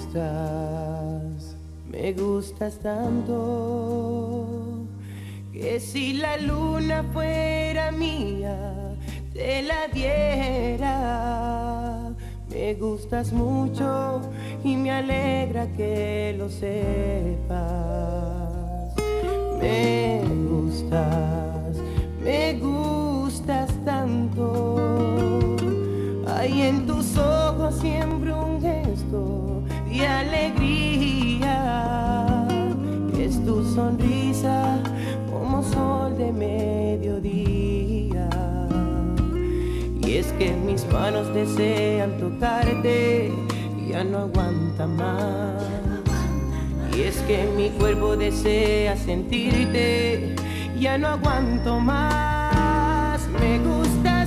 Gustas, me gustas tanto que si la luna fuera mía te la diera. Me gustas mucho y me alegra que lo sepas. Me gustas, me gustas tanto. Hay en tus ojos siempre un gesto de alegría. Es tu sonrisa como sol de mediodía. Y es que mis manos desean tocarte, ya no aguanta más. Y es que mi cuerpo desea sentirte, ya no aguanto más. Me gustas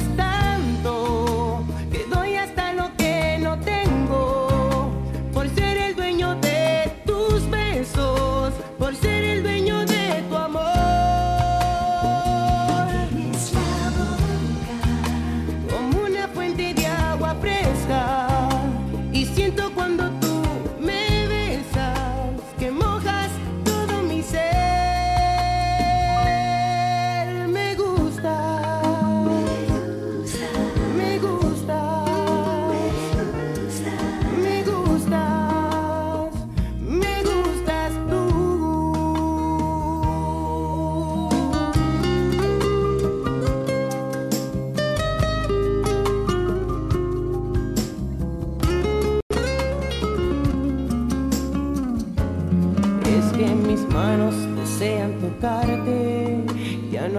por ser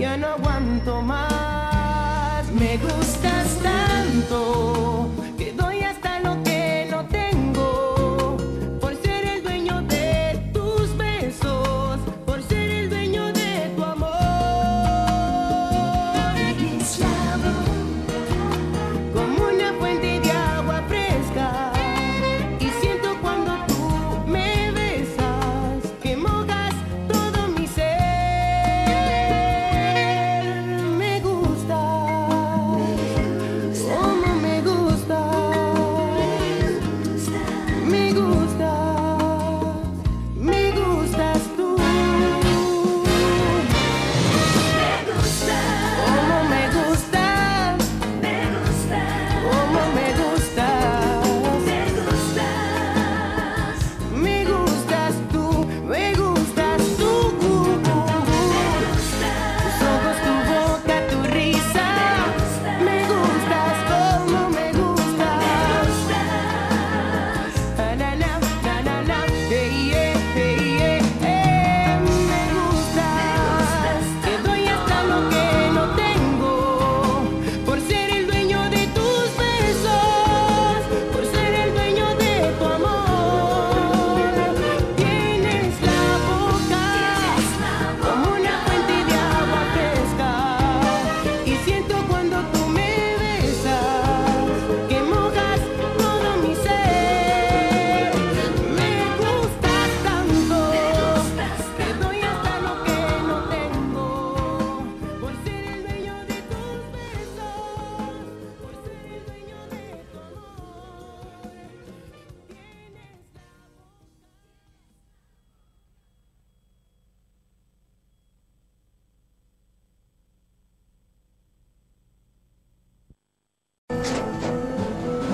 Más. Y es que mi cuerpo desea sentirte, ya no aguanto más. Me gustas tanto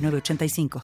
906985.